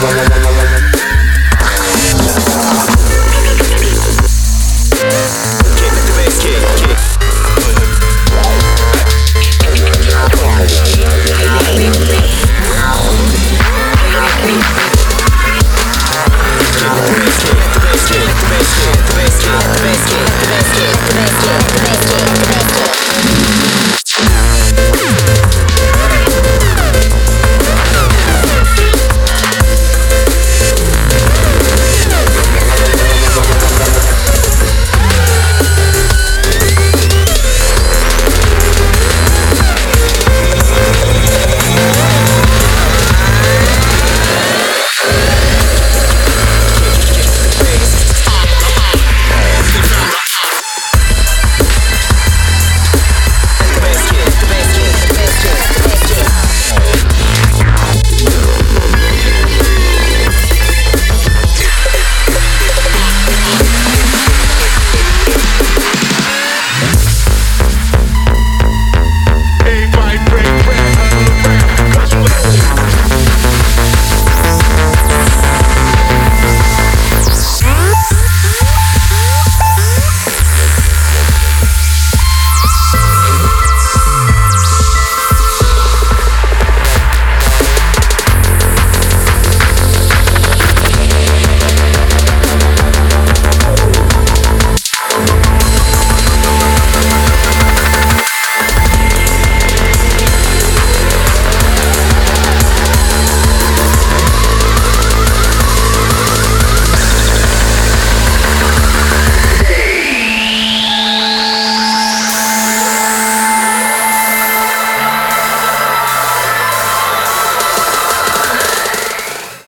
Bye-bye.